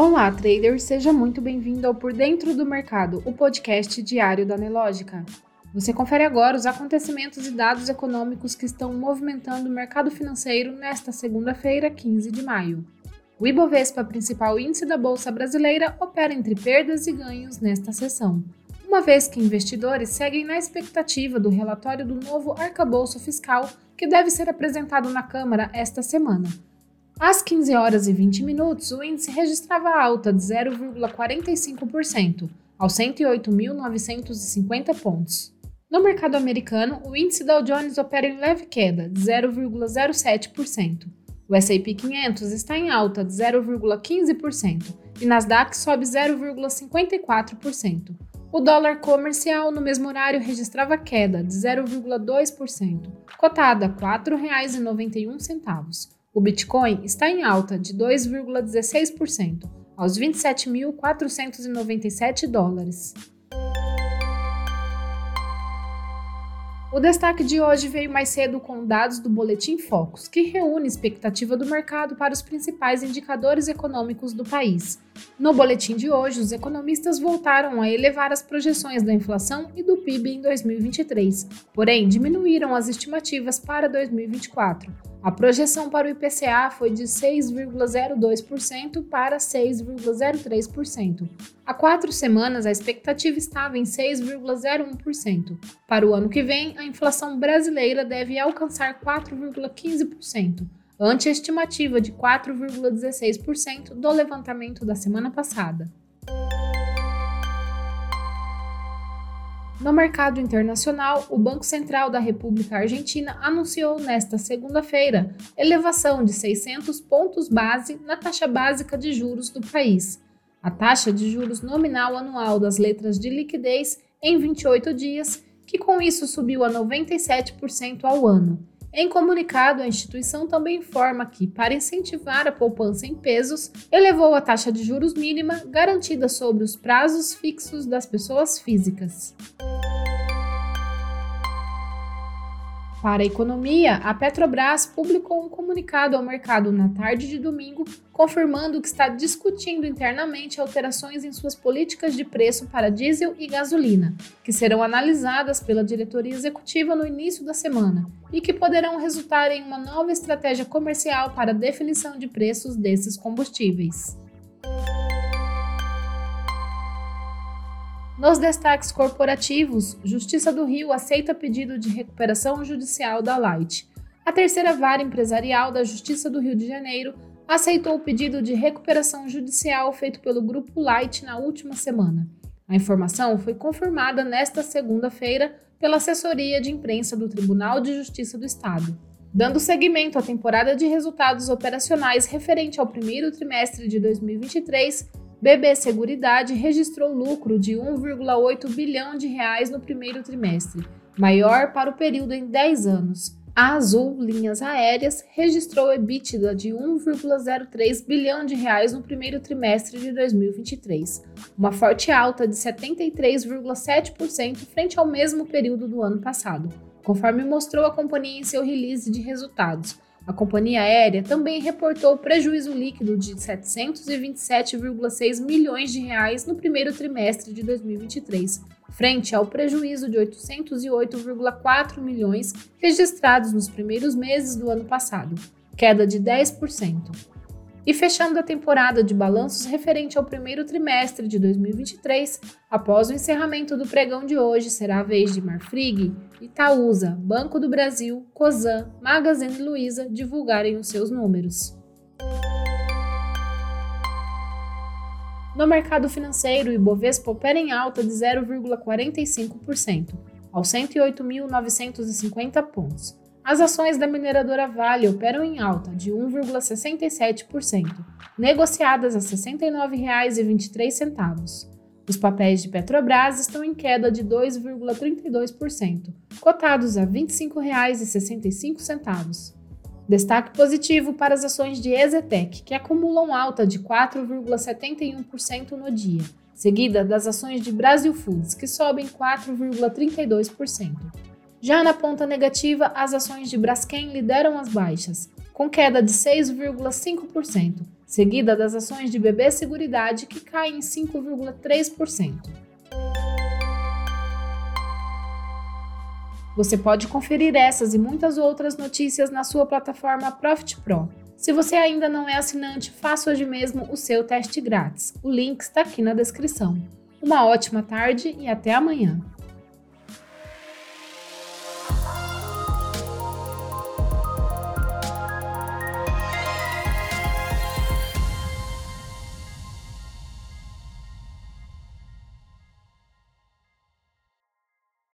Olá, trader, seja muito bem-vindo ao Por Dentro do Mercado, o podcast diário da Nelógica. Você confere agora os acontecimentos e dados econômicos que estão movimentando o mercado financeiro nesta segunda-feira, 15 de maio. O Ibovespa, principal índice da Bolsa Brasileira, opera entre perdas e ganhos nesta sessão, uma vez que investidores seguem na expectativa do relatório do novo arcabouço fiscal que deve ser apresentado na Câmara esta semana. Às 15 horas e 20 minutos, o índice registrava alta de 0,45%, aos 108.950 pontos. No mercado americano, o índice Dow Jones opera em leve queda, de 0,07%. O S&P 500 está em alta de 0,15% e Nasdaq sobe 0,54%. O dólar comercial no mesmo horário registrava queda de 0,2%, cotada a R$ 4,91. O Bitcoin está em alta de 2,16%, aos 27.497 dólares. O destaque de hoje veio mais cedo com dados do Boletim Focus, que reúne expectativa do mercado para os principais indicadores econômicos do país. No boletim de hoje, os economistas voltaram a elevar as projeções da inflação e do PIB em 2023, porém diminuíram as estimativas para 2024. A projeção para o IPCA foi de 6,02% para 6,03%. Há quatro semanas, a expectativa estava em 6,01%. Para o ano que vem, a inflação brasileira deve alcançar 4,15%, ante a estimativa de 4,16% do levantamento da semana passada. No mercado internacional, o Banco Central da República Argentina anunciou nesta segunda-feira elevação de 600 pontos base na taxa básica de juros do país. A taxa de juros nominal anual das letras de liquidez em 28 dias, que com isso subiu a 97% ao ano. Em comunicado, a instituição também informa que, para incentivar a poupança em pesos, elevou a taxa de juros mínima garantida sobre os prazos fixos das pessoas físicas. Para a economia, a Petrobras publicou um comunicado ao mercado na tarde de domingo, confirmando que está discutindo internamente alterações em suas políticas de preço para diesel e gasolina, que serão analisadas pela diretoria executiva no início da semana e que poderão resultar em uma nova estratégia comercial para a definição de preços desses combustíveis. Nos destaques corporativos, Justiça do Rio aceita pedido de recuperação judicial da Light. A terceira vara empresarial da Justiça do Rio de Janeiro aceitou o pedido de recuperação judicial feito pelo Grupo Light na última semana. A informação foi confirmada nesta segunda-feira pela assessoria de imprensa do Tribunal de Justiça do Estado. Dando seguimento à temporada de resultados operacionais referente ao primeiro trimestre de 2023, BB Seguridade registrou lucro de 1,8 bilhão de reais no primeiro trimestre, maior para o período em 10 anos. A Azul Linhas Aéreas registrou EBITDA de 1,03 bilhão de reais no primeiro trimestre de 2023, uma forte alta de 73,7% frente ao mesmo período do ano passado, conforme mostrou a companhia em seu release de resultados a companhia aérea também reportou prejuízo líquido de 727,6 milhões de reais no primeiro trimestre de 2023, frente ao prejuízo de 808,4 milhões registrados nos primeiros meses do ano passado, queda de 10%. E fechando a temporada de balanços referente ao primeiro trimestre de 2023, após o encerramento do pregão de hoje, será a vez de Marfrig, Itaúsa, Banco do Brasil, Cosan, Magazine Luiza divulgarem os seus números. No mercado financeiro, o Ibovespa opera em alta de 0,45%, aos 108.950 pontos as ações da mineradora Vale operam em alta de 1,67%, negociadas a R$ 69,23. Os papéis de Petrobras estão em queda de 2,32%, cotados a R$ 25,65. Destaque positivo para as ações de Ezetec, que acumulam alta de 4,71% no dia, seguida das ações de Brasil Foods, que sobem 4,32%. Já na ponta negativa, as ações de Braskem lideram as baixas, com queda de 6,5%, seguida das ações de BB Seguridade, que caem em 5,3%. Você pode conferir essas e muitas outras notícias na sua plataforma Profit Pro. Se você ainda não é assinante, faça hoje mesmo o seu teste grátis. O link está aqui na descrição. Uma ótima tarde e até amanhã!